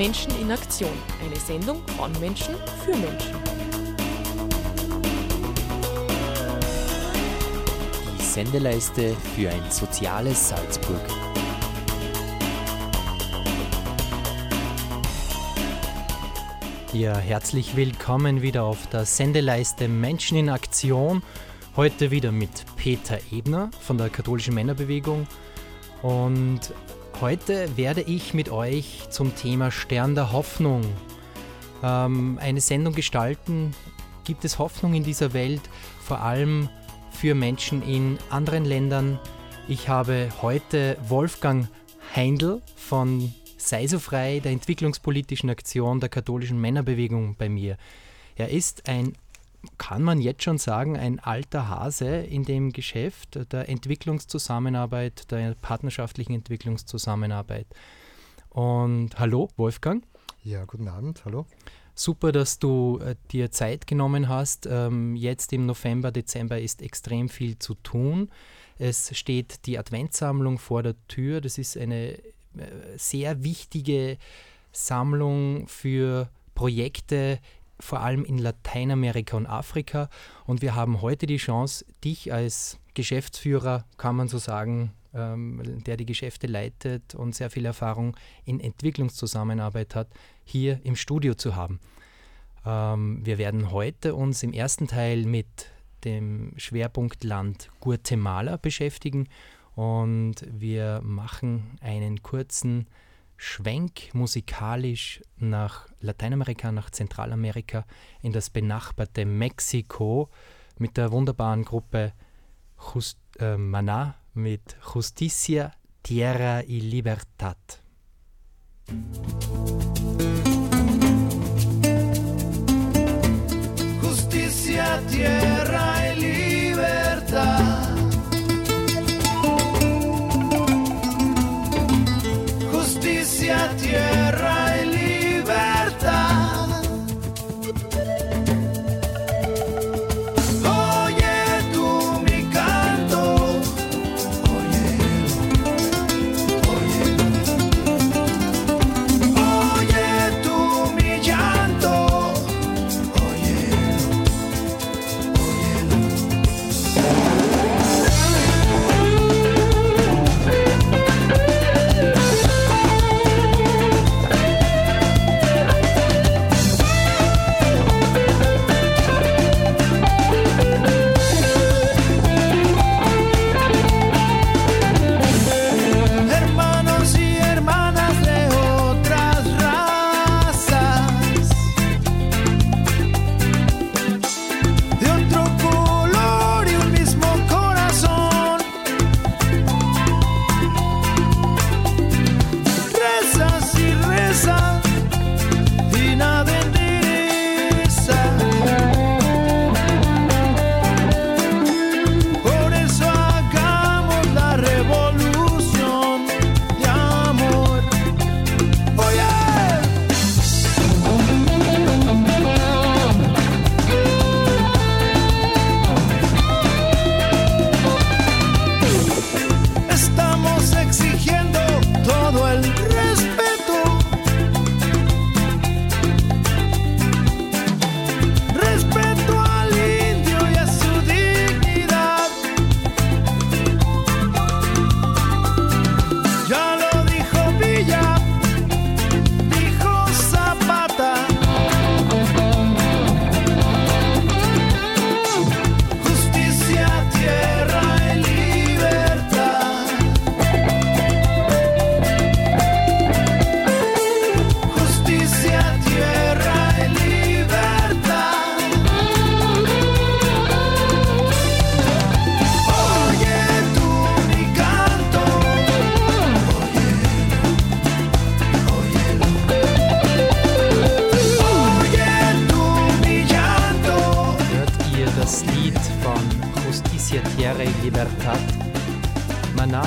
Menschen in Aktion. Eine Sendung von Menschen für Menschen. Die Sendeleiste für ein soziales Salzburg. Ja, herzlich willkommen wieder auf der Sendeleiste Menschen in Aktion. Heute wieder mit Peter Ebner von der katholischen Männerbewegung. Und heute werde ich mit euch zum Thema Stern der Hoffnung ähm, eine Sendung gestalten. Gibt es Hoffnung in dieser Welt, vor allem für Menschen in anderen Ländern? Ich habe heute Wolfgang Heindl von Sei so frei der entwicklungspolitischen Aktion der katholischen Männerbewegung bei mir. Er ist ein, kann man jetzt schon sagen, ein alter Hase in dem Geschäft der Entwicklungszusammenarbeit, der partnerschaftlichen Entwicklungszusammenarbeit. Und hallo, Wolfgang. Ja, guten Abend, hallo. Super, dass du äh, dir Zeit genommen hast. Ähm, jetzt im November, Dezember ist extrem viel zu tun. Es steht die Adventssammlung vor der Tür. Das ist eine sehr wichtige Sammlung für Projekte, vor allem in Lateinamerika und Afrika. Und wir haben heute die Chance, dich als Geschäftsführer, kann man so sagen, ähm, der die Geschäfte leitet und sehr viel Erfahrung in Entwicklungszusammenarbeit hat, hier im Studio zu haben. Ähm, wir werden heute uns im ersten Teil mit dem Schwerpunktland Guatemala beschäftigen und wir machen einen kurzen Schwenk musikalisch nach Lateinamerika, nach Zentralamerika, in das benachbarte Mexiko mit der wunderbaren Gruppe Just, äh, Maná mit Justicia, Tierra y Libertad. Justicia, Tierra y Libertad. Tierra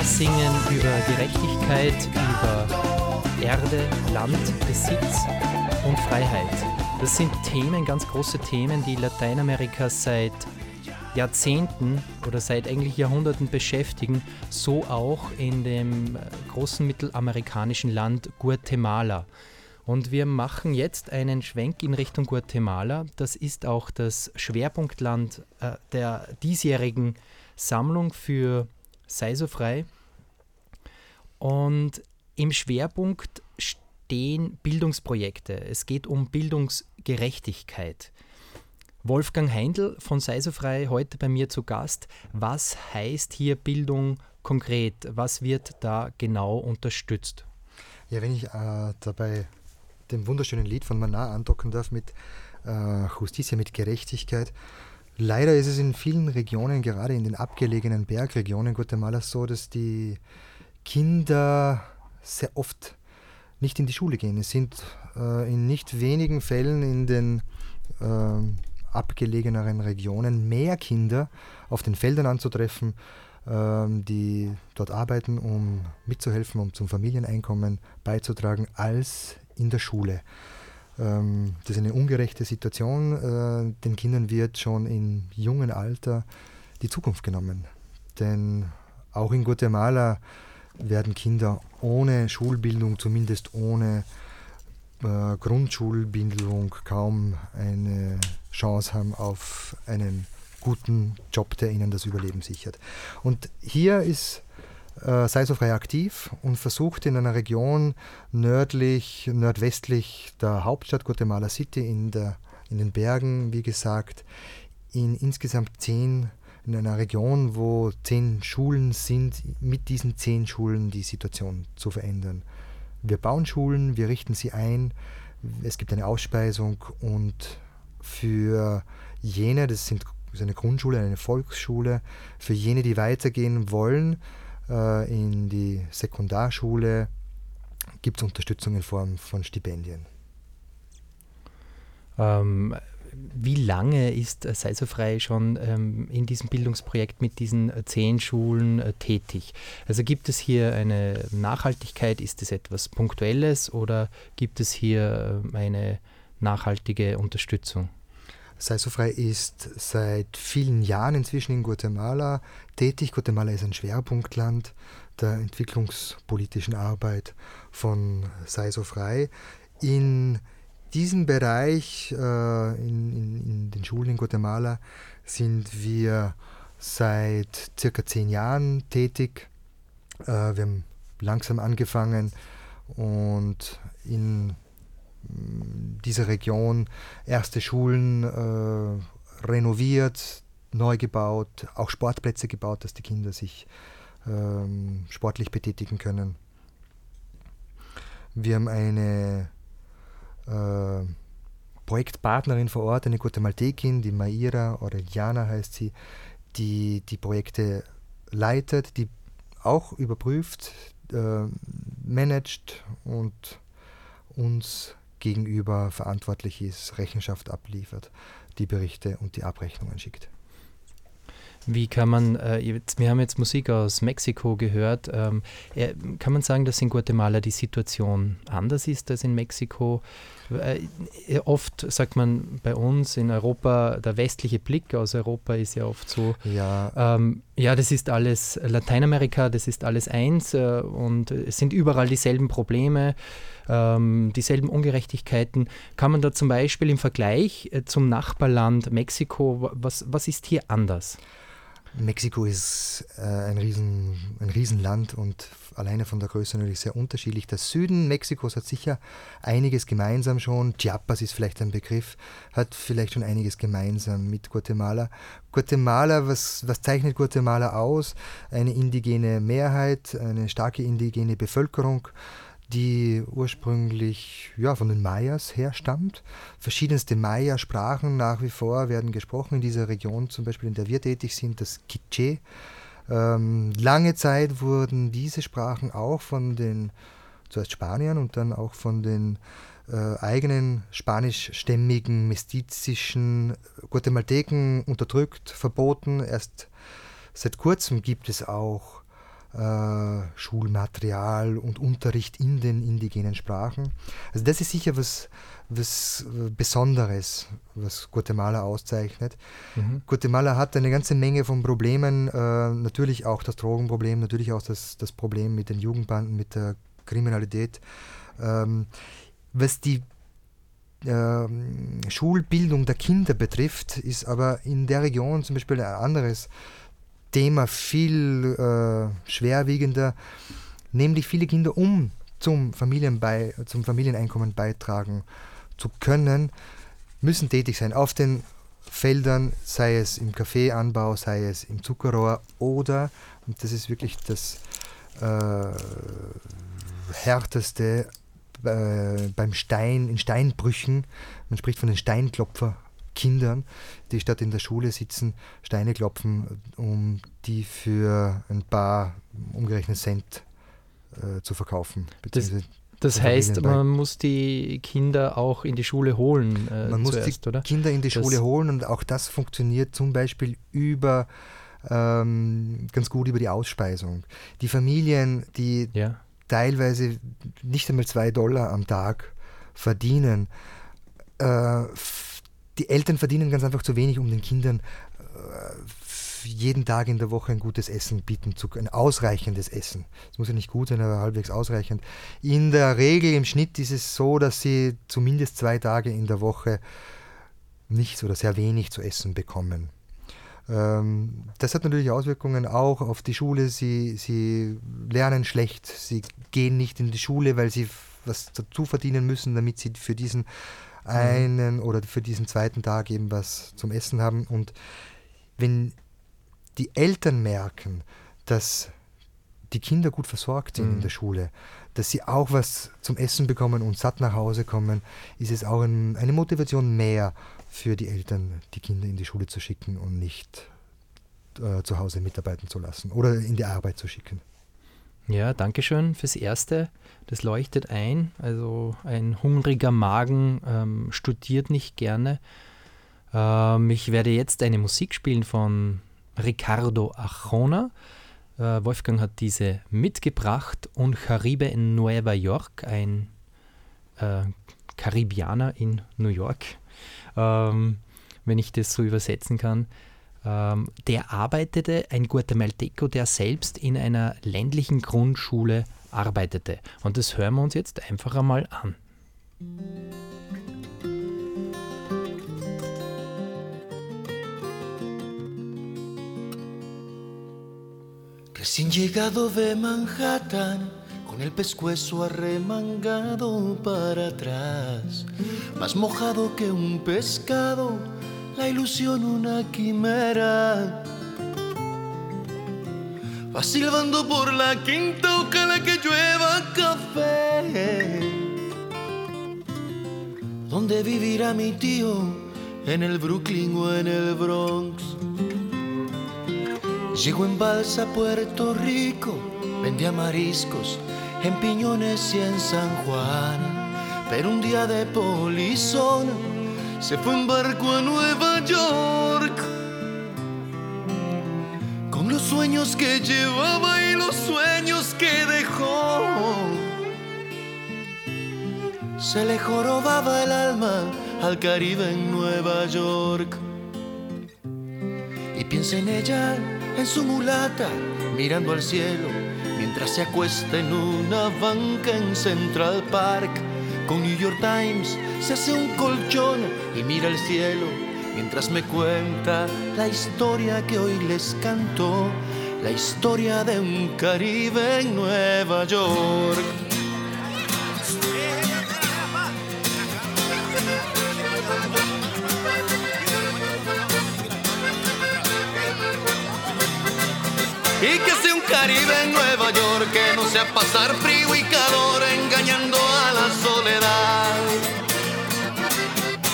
singen über Gerechtigkeit, über Erde, Land, Besitz und Freiheit. Das sind Themen, ganz große Themen, die Lateinamerika seit Jahrzehnten oder seit eigentlich Jahrhunderten beschäftigen, so auch in dem äh, großen mittelamerikanischen Land Guatemala. Und wir machen jetzt einen Schwenk in Richtung Guatemala. Das ist auch das Schwerpunktland äh, der diesjährigen Sammlung für Sei so frei. Und im Schwerpunkt stehen Bildungsprojekte. Es geht um Bildungsgerechtigkeit. Wolfgang Heindl von Sei so frei heute bei mir zu Gast. Was heißt hier Bildung konkret? Was wird da genau unterstützt? Ja, wenn ich äh, dabei dem wunderschönen Lied von Manar andocken darf mit äh, Justitia, mit Gerechtigkeit. Leider ist es in vielen Regionen, gerade in den abgelegenen Bergregionen Guatemalas, so, dass die Kinder sehr oft nicht in die Schule gehen. Es sind äh, in nicht wenigen Fällen in den äh, abgelegeneren Regionen mehr Kinder auf den Feldern anzutreffen, ähm, die dort arbeiten, um mitzuhelfen, um zum Familieneinkommen beizutragen, als in der Schule. Ähm, das ist eine ungerechte Situation. Äh, den Kindern wird schon im jungen Alter die Zukunft genommen. Denn auch in Guatemala werden Kinder ohne Schulbildung, zumindest ohne äh, Grundschulbildung, kaum eine Chance haben auf einen guten Job, der ihnen das Überleben sichert. Und hier ist äh, Seisofrei aktiv und versucht in einer Region nördlich, nordwestlich der Hauptstadt Guatemala City in, der, in den Bergen, wie gesagt, in insgesamt zehn, in einer Region, wo zehn Schulen sind, mit diesen zehn Schulen die Situation zu verändern. Wir bauen Schulen, wir richten sie ein, es gibt eine Ausspeisung und für jene, das sind das ist eine Grundschule, eine Volksschule, für jene, die weitergehen wollen, äh, in die Sekundarschule gibt es Unterstützung in Form von Stipendien. Ähm, wie lange ist äh, Sei schon ähm, in diesem Bildungsprojekt mit diesen äh, zehn Schulen äh, tätig? Also gibt es hier eine Nachhaltigkeit? Ist es etwas Punktuelles oder gibt es hier äh, eine nachhaltige Unterstützung? Sei so frei ist seit vielen Jahren inzwischen in Guatemala tätig. Guatemala ist ein Schwerpunktland der entwicklungspolitischen Arbeit von Sei so frei. In diesem Bereich, äh, in, in, in, den Schulen in Guatemala, sind wir seit circa zehn Jahren tätig. Äh, wir haben langsam angefangen und in dieser Region erste Schulen äh, renoviert, neu gebaut, auch Sportplätze gebaut, dass die Kinder sich ähm, sportlich betätigen können. Wir haben eine äh, Projektpartnerin vor Ort, eine Guatemaltekin, die Maira Orellana heißt sie, die die Projekte leitet, die auch überprüft, äh, managt und uns gegenüber verantwortlich ist, Rechenschaft abliefert, die Berichte und die Abrechnungen schickt. Wie kann man, äh, jetzt, wir haben jetzt Musik aus Mexiko gehört, ähm, äh, kann man sagen, dass in Guatemala die Situation anders ist als in Mexiko? Äh, oft sagt man bei uns in Europa, der westliche Blick aus Europa ist ja oft so, ja, ähm, ja das ist alles Lateinamerika, das ist alles eins äh, und es sind überall dieselben Probleme ähm, dieselben Ungerechtigkeiten. Kann man da zum Beispiel im Vergleich äh, zum Nachbarland Mexiko, was, was ist hier anders? Mexiko ist äh, ein, Riesen, ein Riesenland und alleine von der Größe natürlich sehr unterschiedlich. Der Süden Mexikos hat sicher einiges gemeinsam schon. Chiapas ist vielleicht ein Begriff, hat vielleicht schon einiges gemeinsam mit Guatemala. Guatemala, was, was zeichnet Guatemala aus? Eine indigene Mehrheit, eine starke indigene Bevölkerung die ursprünglich ja, von den Mayas herstammt. Verschiedenste Maya-Sprachen nach wie vor werden gesprochen in dieser Region, zum Beispiel in der wir tätig sind, das Quiché. Ähm, lange Zeit wurden diese Sprachen auch von den zuerst Spaniern und dann auch von den äh, eigenen spanischstämmigen, mestizischen Guatemalteken unterdrückt, verboten. Erst seit kurzem gibt es auch Schulmaterial und Unterricht in den indigenen Sprachen. Also das ist sicher was, was Besonderes, was Guatemala auszeichnet. Mhm. Guatemala hat eine ganze Menge von Problemen, äh, natürlich auch das Drogenproblem, natürlich auch das, das Problem mit den Jugendbanden, mit der Kriminalität. Ähm, Was die ähm, Schulbildung der Kinder betrifft, ist aber in der Region zum Beispiel ein anderes Thema viel äh, schwerwiegender, nämlich viele Kinder, um zum, Familienbei zum Familieneinkommen beitragen zu können, müssen tätig sein auf den Feldern, sei es im Kaffeeanbau, sei es im Zuckerrohr oder, und das ist wirklich das äh, härteste, äh, beim Stein, in Steinbrüchen, man spricht von den Steinklopferkindern, die statt in der Schule sitzen, Steine klopfen, um die für ein paar umgerechnet Cent äh, zu verkaufen. Das, heißt, man muss die Kinder auch in die Schule holen. Äh, man muss zuerst, die oder? Kinder in die Das- Schule holen und auch das funktioniert zum Beispiel über ähm, ganz gut über die Ausspeisung. Die Familien, die Ja. teilweise nicht einmal zwei Dollar am Tag verdienen. Äh, die Eltern verdienen ganz einfach zu wenig, um den Kindern äh, jeden Tag in der Woche ein gutes Essen bieten zu können, ein ausreichendes Essen. Es muss ja nicht gut sein, aber halbwegs ausreichend. In der Regel, im Schnitt ist es so, dass sie zumindest zwei Tage in der Woche nichts oder sehr wenig zu essen bekommen. Ähm, das hat natürlich Auswirkungen auch auf die Schule. Sie, sie lernen schlecht, sie gehen nicht in die Schule, weil sie was dazu verdienen müssen, damit sie für diesen einen oder für diesen zweiten Tag eben was zum Essen haben. Und wenn die Eltern merken, dass die Kinder gut versorgt sind in Mhm. der Schule, dass sie auch was zum Essen bekommen und satt nach Hause kommen, ist es auch ein, eine Motivation mehr für die Eltern, die Kinder in die Schule zu schicken und nicht äh, zu Hause mitarbeiten zu lassen oder in die Arbeit zu schicken. Ja, danke schön fürs Erste. Das leuchtet ein. Also ein hungriger Magen ähm, studiert nicht gerne. Ähm, ich werde jetzt eine Musik spielen von Ricardo Arjona. Äh, Wolfgang hat diese mitgebracht und Caribe in Nueva York, ein äh, Karibianer in New York, ähm, wenn ich das so übersetzen kann. Ähm, der arbeitete, ein Guatemalteco, der selbst in einer ländlichen Grundschule arbeitete. Und das hören wir uns jetzt einfach einmal an. Recién llegado de Manhattan, con el pescuezo arremangado para atrás, más mojado que un pescado, la ilusión una quimera. Va silbando por la quinta, ojalá que llueva café. ¿Dónde vivirá mi tío? ¿En el Brooklyn o en el Bronx? Llegó en balsa a Puerto Rico, vendía mariscos en Piñones y en San Juan. Pero un día de polizón se fue en barco a Nueva York. Con los sueños que llevaba y los sueños que dejó. Se le jorobaba el alma al Caribe en Nueva York y piensa en ella, en su mulata, mirando al cielo, mientras se acuesta en una banca en Central Park. Con New York Times se hace un colchón y mira el cielo, mientras me cuenta la historia que hoy les canto, la historia de un Caribe en Nueva York. Y que sea un Caribe en Nueva York, que no sea pasar frío y calor engañando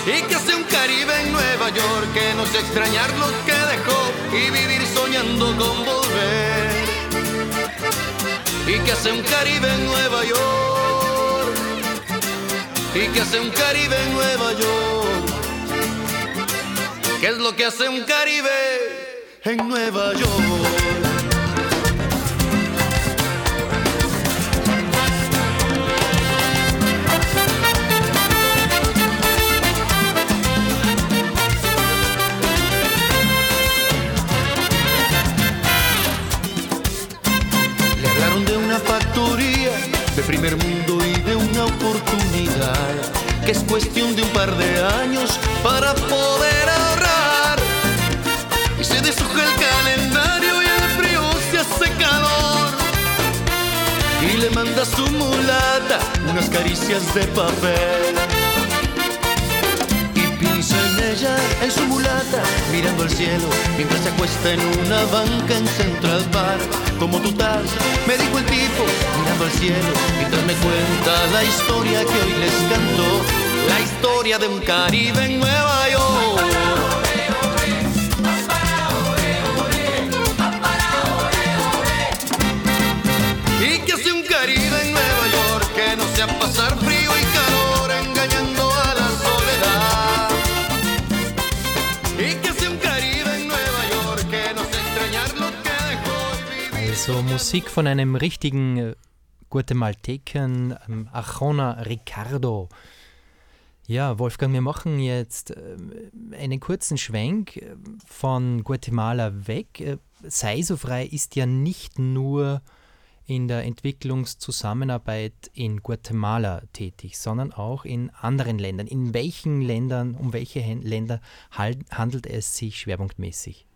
Y que sea un Caribe en Nueva York, que no sea extrañar lo que dejó y vivir soñando con volver. Y que sea un Caribe en Nueva York. Y que sea un Caribe en Nueva York. ¿Qué es lo que hace un Caribe en Nueva York? De papel. Y piensa en ella, en su mulata, mirando al cielo, mientras se acuesta en una banca en Central Park. Como tú estás, me dijo el tipo, mirando al cielo, mientras me cuenta la historia que hoy les canto, la historia de un Caribe en Nueva Musik von einem richtigen äh, Guatemalteken, ähm, Arjona Ricardo. Ja, Wolfgang, wir machen jetzt äh, einen kurzen Schwenk äh, von Guatemala weg. Äh, Sei so frei ist ja nicht nur in der Entwicklungszusammenarbeit in Guatemala tätig, sondern auch in anderen Ländern. In welchen Ländern, um welche Länder handelt es sich schwerpunktmäßig?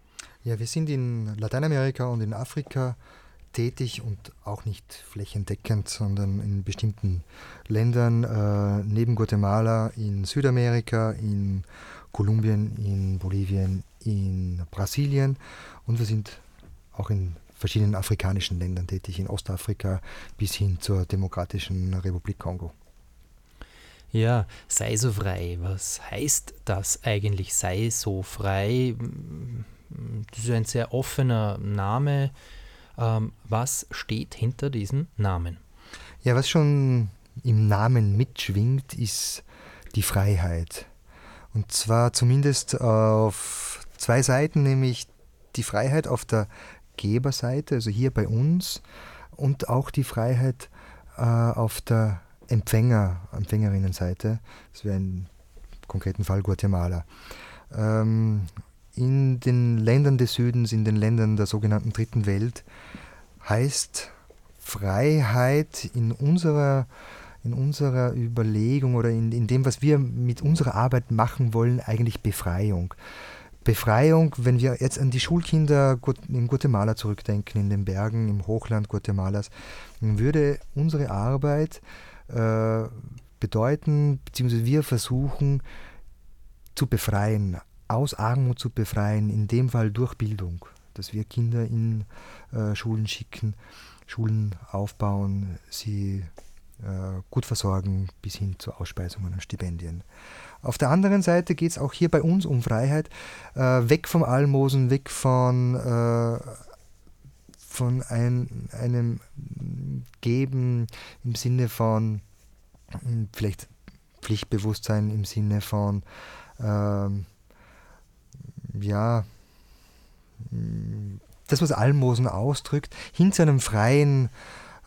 Ja, wir sind in Lateinamerika und in Afrika tätig und auch nicht flächendeckend, sondern in bestimmten Ländern äh, neben Guatemala in Südamerika, in Kolumbien, in Bolivien, in Brasilien und wir sind auch in verschiedenen afrikanischen Ländern tätig, in Ostafrika bis hin zur Demokratischen Republik Kongo. Ja, sei so frei. Was heißt das eigentlich? Sei so frei. Das ist ein sehr offener Name. Ähm, was steht hinter diesem Namen? Ja, was schon im Namen mitschwingt, ist die Freiheit. Und zwar zumindest auf zwei Seiten, nämlich die Freiheit auf der Geberseite, also hier bei uns, und auch die Freiheit äh, auf der Empfänger, Empfängerinnenseite. Das wäre im konkreten Fall Guatemala. Ähm, in den Ländern des Südens, in den Ländern der sogenannten Dritten Welt, heißt Freiheit in unserer, in unserer Überlegung oder in, in dem, was wir mit unserer Arbeit machen wollen, eigentlich Befreiung. Befreiung, wenn wir jetzt an die Schulkinder in Guatemala zurückdenken, in den Bergen, im Hochland Guatemalas, würde unsere Arbeit äh, bedeuten, beziehungsweise wir versuchen zu befreien, aus Armut zu befreien, in dem Fall durch Bildung, dass wir Kinder in äh, Schulen schicken, Schulen aufbauen, sie äh, gut versorgen bis hin zu Ausspeisungen und Stipendien. Auf der anderen Seite geht es auch hier bei uns um Freiheit, äh, weg vom Almosen, weg von, äh, von ein, einem Geben im Sinne von mh, vielleicht Pflichtbewusstsein, im Sinne von ähm, ja, das, was Almosen ausdrückt, hin zu einem freien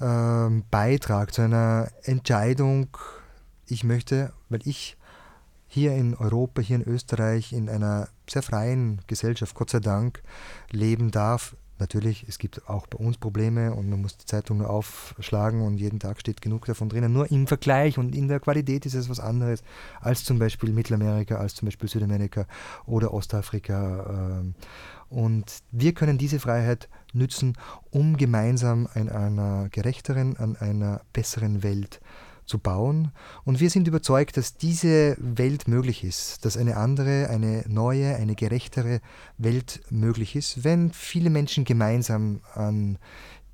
ähm, Beitrag, zu einer Entscheidung, ich möchte, weil ich hier in Europa, hier in Österreich, in einer sehr freien Gesellschaft, Gott sei Dank, leben darf. Natürlich, es gibt auch bei uns Probleme und man muss die Zeitung nur aufschlagen und jeden Tag steht genug davon drinnen. Nur im Vergleich und in der Qualität ist es was anderes als zum Beispiel Mittelamerika, als zum Beispiel Südamerika oder Ostafrika. ähm. Und wir können diese Freiheit nützen, um gemeinsam an einer gerechteren, an einer besseren Welt zu bauen. Und wir sind überzeugt, dass diese Welt möglich ist, dass eine andere, eine neue, eine gerechtere Welt möglich ist, wenn viele Menschen gemeinsam an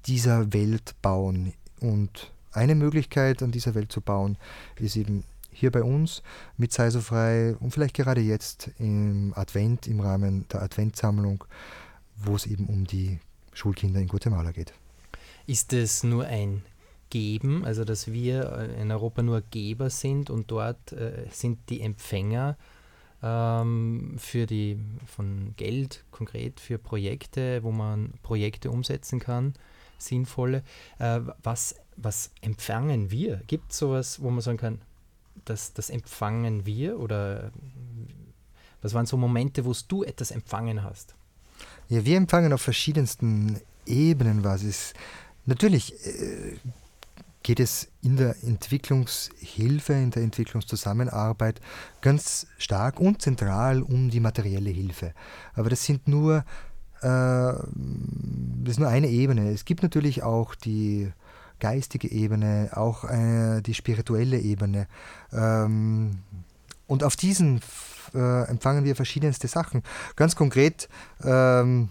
dieser Welt bauen. Und eine Möglichkeit, an dieser Welt zu bauen, ist eben hier bei uns mit Sei so frei und vielleicht gerade jetzt im Advent, im Rahmen der Adventsammlung, wo es eben um die Schulkinder in Guatemala geht. Ist es nur ein Geben, also dass wir äh, in Europa nur Geber sind und dort äh, sind die Empfänger ähm, für die von Geld konkret für Projekte, wo man Projekte umsetzen kann, sinnvolle. Äh, was, was empfangen wir? Gibt es sowas, wo man sagen kann, das, das empfangen wir oder was waren so Momente, wo du etwas empfangen hast? Ja, wir empfangen auf verschiedensten Ebenen was. Es, natürlich, äh, geht es in der Entwicklungshilfe, in der Entwicklungszusammenarbeit ganz stark und zentral um die materielle Hilfe. Aber das sind nur, äh, das ist nur eine Ebene. Es gibt natürlich auch die geistige Ebene, auch äh, die spirituelle Ebene. Ähm, und auf diesen äh, empfangen wir verschiedenste Sachen. Ganz konkret, ähm,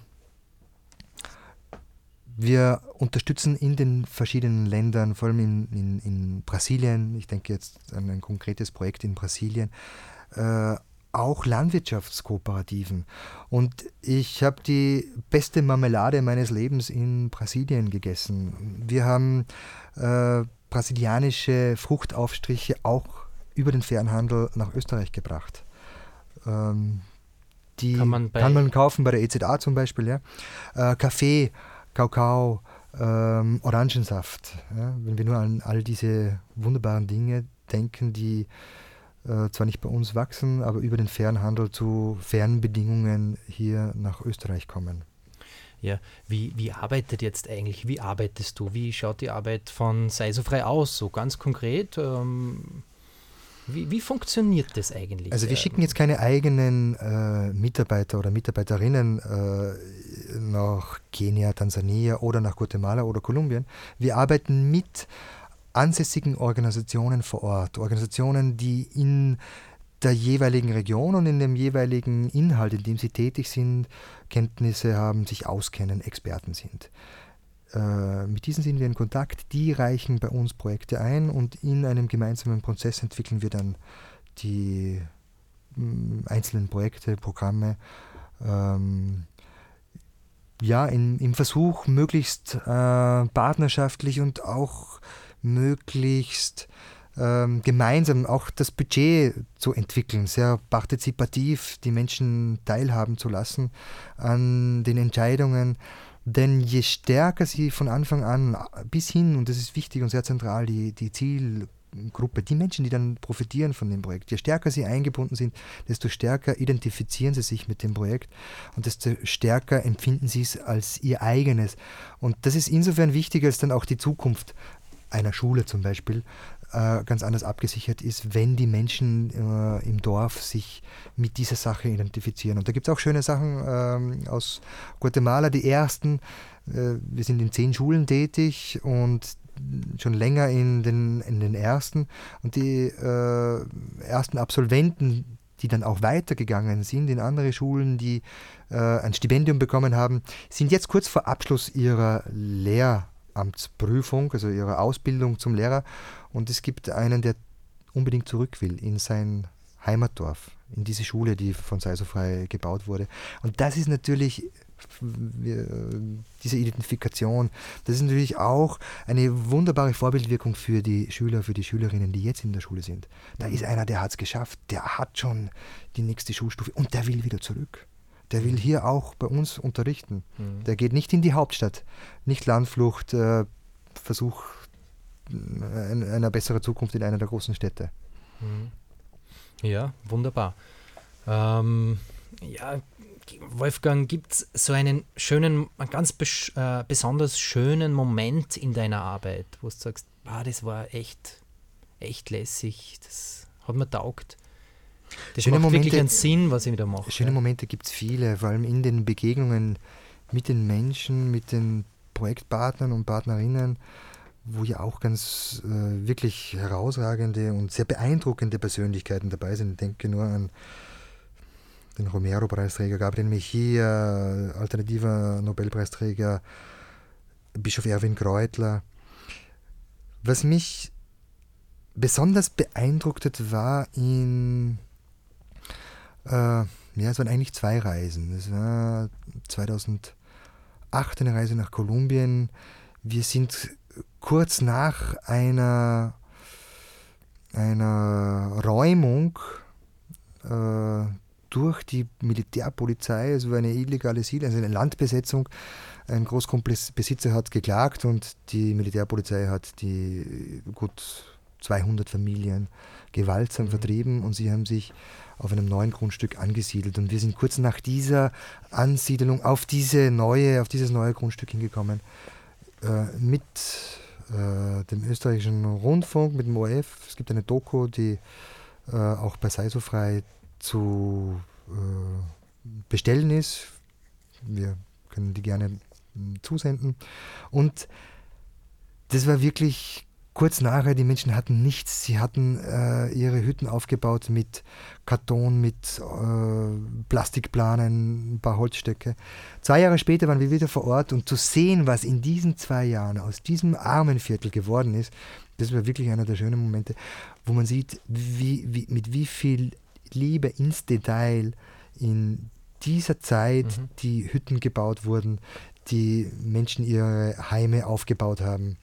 wir unterstützen in den verschiedenen Ländern, vor allem in, in, in Brasilien, ich denke jetzt an ein konkretes Projekt in Brasilien, äh, auch Landwirtschaftskooperativen. Und ich habe die beste Marmelade meines Lebens in Brasilien gegessen. Wir haben äh, brasilianische Fruchtaufstriche auch über den Fernhandel nach Österreich gebracht. Ähm, die kann man, kann man, kaufen bei der EZA zum Beispiel. Ja. Äh, Kaffee Kakao, ähm, Orangensaft. Ja? Wenn wir nur an all diese wunderbaren Dinge denken, die äh, zwar nicht bei uns wachsen, aber über den Fernhandel zu fairen Bedingungen hier nach Österreich kommen. Ja, wie, wie arbeitet jetzt eigentlich, wie arbeitest du? Wie schaut die Arbeit von Sei so frei aus, so ganz konkret? Ähm wie, wie, funktioniert das eigentlich? Also wir schicken jetzt keine eigenen äh, Mitarbeiter oder Mitarbeiterinnen äh, nach Kenia, Tansania oder nach Guatemala oder Kolumbien. Wir arbeiten mit ansässigen Organisationen vor Ort, Organisationen, die in der jeweiligen Region und in dem jeweiligen Inhalt, in dem sie tätig sind, Kenntnisse haben, sich auskennen, Experten sind. Äh, mit diesen sind wir in Kontakt, die reichen bei uns Projekte ein und in einem gemeinsamen Prozess entwickeln wir dann die mh, einzelnen Projekte, Programme. Ähm, ja, in, im Versuch, möglichst äh, partnerschaftlich und auch möglichst ähm, gemeinsam auch das Budget zu entwickeln, sehr partizipativ die Menschen teilhaben zu lassen an den Entscheidungen denn je stärker sie von Anfang an bis hin, und das ist wichtig und sehr zentral, die, die Zielgruppe, die Menschen, die dann profitieren von dem Projekt, je stärker sie eingebunden sind, desto stärker identifizieren sie sich mit dem Projekt und desto stärker empfinden sie es als ihr eigenes. Und das ist insofern wichtig, als dann auch die Zukunft einer Schule zum Beispiel äh, ganz anders abgesichert ist, wenn die Menschen äh, im Dorf sich mit dieser Sache identifizieren. Und da gibt es auch schöne Sachen ähm, aus Guatemala, die ersten. Äh, wir sind in zehn Schulen tätig und schon länger in den, in den ersten. Und die äh, ersten Absolventen, die dann auch weitergegangen sind in andere Schulen, die äh, ein Stipendium bekommen haben, sind jetzt kurz vor Abschluss ihrer Lehramtsprüfung, also ihrer Ausbildung zum Lehrer und es gibt einen, der unbedingt zurück will in sein Heimatdorf, in diese Schule, die von Seisofrei gebaut wurde. Und das ist natürlich diese Identifikation, das ist natürlich auch eine wunderbare Vorbildwirkung für die Schüler, für die Schülerinnen, die jetzt in der Schule sind. Da ist einer, der hat es geschafft, der hat schon die nächste Schulstufe und der will wieder zurück. Der will hier auch bei uns unterrichten. Mhm. Der geht nicht in die Hauptstadt, nicht Landflucht, äh, Versuch einer besseren Zukunft in einer der großen Städte. Mhm. Ja, wunderbar. Ähm, ja, Wolfgang, gibt es so einen schönen, einen ganz bes äh, besonders schönen Moment in deiner Arbeit, wo du sagst, ah, das war echt, echt lässig, das hat mir taugt. Das schöne macht Momente, wirklich einen Sinn, was ich wieder mache. Schöne ja. Momente gibt es viele, vor allem in den Begegnungen mit den Menschen, mit den Projektpartnern und Partnerinnen wo ja auch ganz äh, wirklich herausragende und sehr beeindruckende Persönlichkeiten dabei sind. Ich denke nur an den Romero-Preisträger Gabriel Mejia, alternativer Nobelpreisträger Bischof Erwin Kreutler. Was mich besonders beeindruckt hat, war in, äh, ja, es waren eigentlich zwei Reisen. Es war 2008 eine Reise nach Kolumbien. Wir sind kurz nach einer, einer Räumung äh, durch die Militärpolizei, also eine illegale Siedlung, also eine Landbesetzung, ein Großgrundbesitzer hat geklagt und die Militärpolizei hat die gut 200 Familien gewaltsam mhm. vertrieben und sie haben sich auf einem neuen Grundstück angesiedelt. Und wir sind kurz nach dieser Ansiedlung auf diese neue, auf dieses neue Grundstück hingekommen, äh, mit äh, dem österreichischen Rundfunk, mit dem ORF. Es gibt eine Doku, die äh, auch bei Seisofrei zu äh, bestellen ist. Wir können die gerne hm, zusenden. Und das war wirklich kurz nachher, die Menschen hatten nichts. Sie hatten äh, ihre Hütten aufgebaut mit Karton, mit äh, Plastikplanen, ein paar Holzstöcke. Zwei Jahre später waren wir wieder vor Ort und zu sehen, was in diesen zwei Jahren aus diesem armen Viertel geworden ist, das war wirklich einer der schönen Momente, wo man sieht, wie, wie, mit wie viel Liebe ins Detail in dieser Zeit mhm. die Hütten gebaut wurden, die Menschen ihre Heime aufgebaut haben.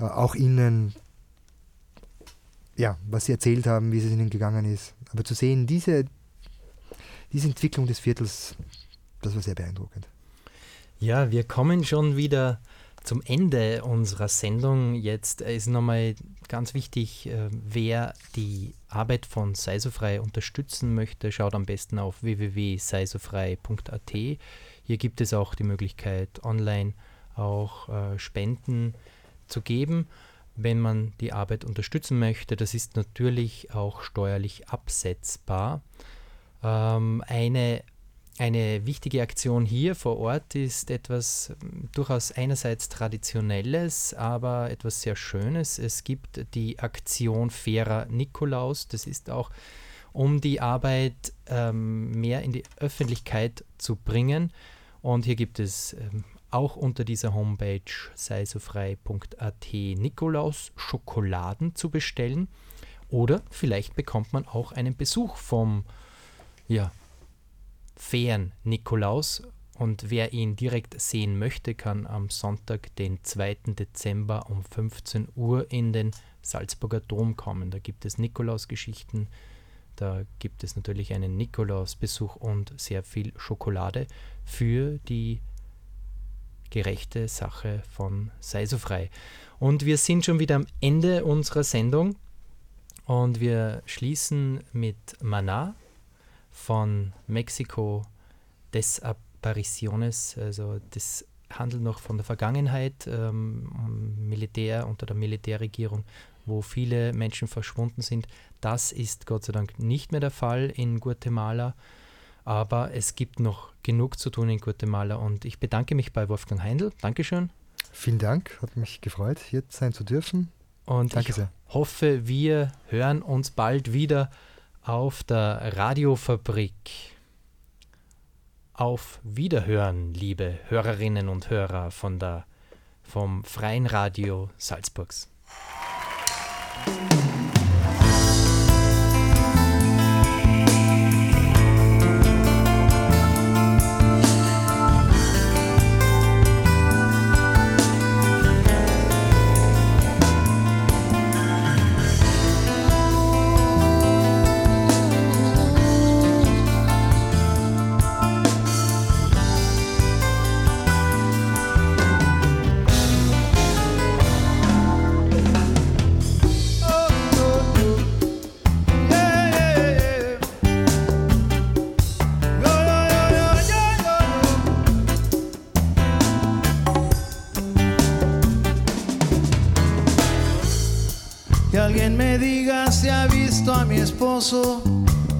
Äh, auch ihnen, ja, was sie erzählt haben, wie es ihnen gegangen ist. Aber zu sehen, diese, diese Entwicklung des Viertels, das war sehr beeindruckend. Ja, wir kommen schon wieder zum Ende unserer Sendung. Jetzt ist nochmal ganz wichtig, äh, wer die Arbeit von Seisofrei unterstützen möchte, schaut am besten auf www.seisofrei.at. Hier gibt es auch die Möglichkeit, online auch äh, Spenden zu geben, wenn man die Arbeit unterstützen möchte. Das ist natürlich auch steuerlich absetzbar. Ähm, eine, eine wichtige Aktion hier vor Ort ist etwas ähm, durchaus einerseits Traditionelles, aber etwas sehr Schönes. Es gibt die Aktion Fairer Nikolaus. Das ist auch, um die Arbeit ähm, mehr in die Öffentlichkeit zu bringen. Und hier gibt es ähm, auch unter dieser Homepage seisofrei.at Nikolaus Schokoladen zu bestellen. Oder vielleicht bekommt man auch einen Besuch vom ja, fairen Nikolaus. Und wer ihn direkt sehen möchte, kann am Sonntag, den 2. Dezember um 15 Uhr in den Salzburger Dom kommen. Da gibt es Nikolaus-Geschichten, da gibt es natürlich einen Nikolaus-Besuch und sehr viel Schokolade für die gerechte Sache von Sei so frei. Und wir sind schon wieder am Ende unserer Sendung und wir schließen mit Maná von Mexiko Desapariciones, also das handelt noch von der Vergangenheit, ähm, Militär unter der Militärregierung, wo viele Menschen verschwunden sind. Das ist Gott sei Dank nicht mehr der Fall in Guatemala. Aber es gibt noch genug zu tun in Guatemala und ich bedanke mich bei Wolfgang Heindl. Dankeschön. Vielen Dank, hat mich gefreut, hier sein zu dürfen. Und Danke ich sehr. hoffe, wir hören uns bald wieder auf der Radiofabrik. Auf Wiederhören, liebe Hörerinnen und Hörer von der, vom Freien Radio Salzburgs.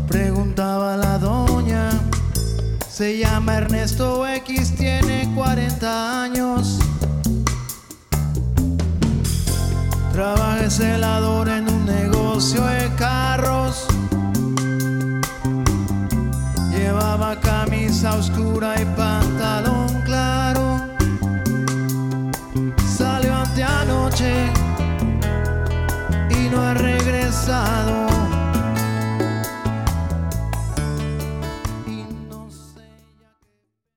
Preguntaba la doña. Se llama Ernesto X, tiene 40 años. Trabaja celador en un negocio de carros. Llevaba camisa oscura y pan